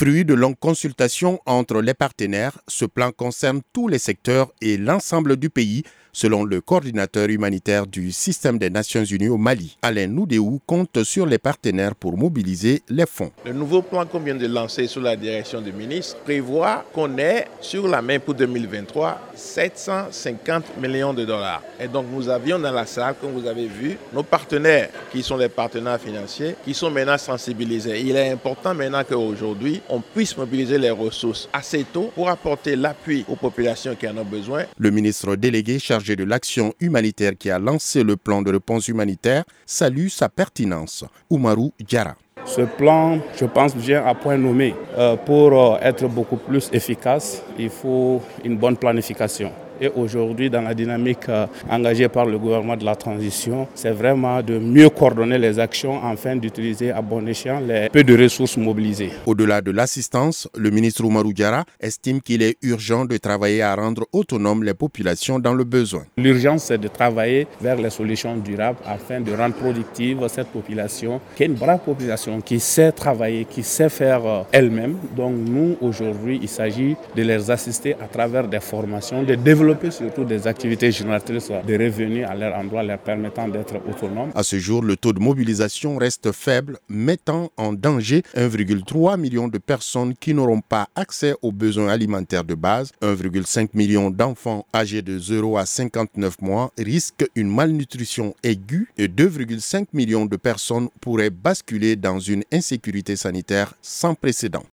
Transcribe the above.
Fruit de longues consultations entre les partenaires, ce plan concerne tous les secteurs et l'ensemble du pays selon le coordinateur humanitaire du système des Nations Unies au Mali. Alain Noudéou compte sur les partenaires pour mobiliser les fonds. Le nouveau plan qu'on vient de lancer sous la direction du ministre prévoit qu'on ait sur la main pour 2023 750 millions de dollars. Et donc nous avions dans la salle, comme vous avez vu, nos partenaires qui sont les partenaires financiers qui sont maintenant sensibilisés. Il est important maintenant qu'aujourd'hui on puisse mobiliser les ressources assez tôt pour apporter l'appui aux populations qui en ont besoin. Le ministre délégué chargé de l'action humanitaire qui a lancé le plan de réponse humanitaire salue sa pertinence. Oumarou Diara. Ce plan, je pense, vient à point nommé. Euh, pour euh, être beaucoup plus efficace, il faut une bonne planification. Et aujourd'hui, dans la dynamique euh, engagée par le gouvernement de la transition, c'est vraiment de mieux coordonner les actions afin d'utiliser à bon escient les peu de ressources mobilisées. Au-delà de l'assistance, le ministre Oumarou Diara estime qu'il est urgent de travailler à rendre autonomes les populations dans le besoin. L'urgence, c'est de travailler vers les solutions durables afin de rendre productive cette population, qui est une brave population, qui sait travailler, qui sait faire euh, elle-même. Donc nous, aujourd'hui, il s'agit de les assister à travers des formations, de développer surtout des activités génératrices de revenus à leur endroit, leur permettant d'être autonomes. À ce jour, le taux de mobilisation reste faible, mettant en danger 1,3 million de personnes qui n'auront pas accès aux besoins alimentaires de base. 1,5 million d'enfants âgés de 0 à 59 mois risquent une malnutrition aiguë et 2,5 millions de personnes pourraient basculer dans une insécurité sanitaire sans précédent.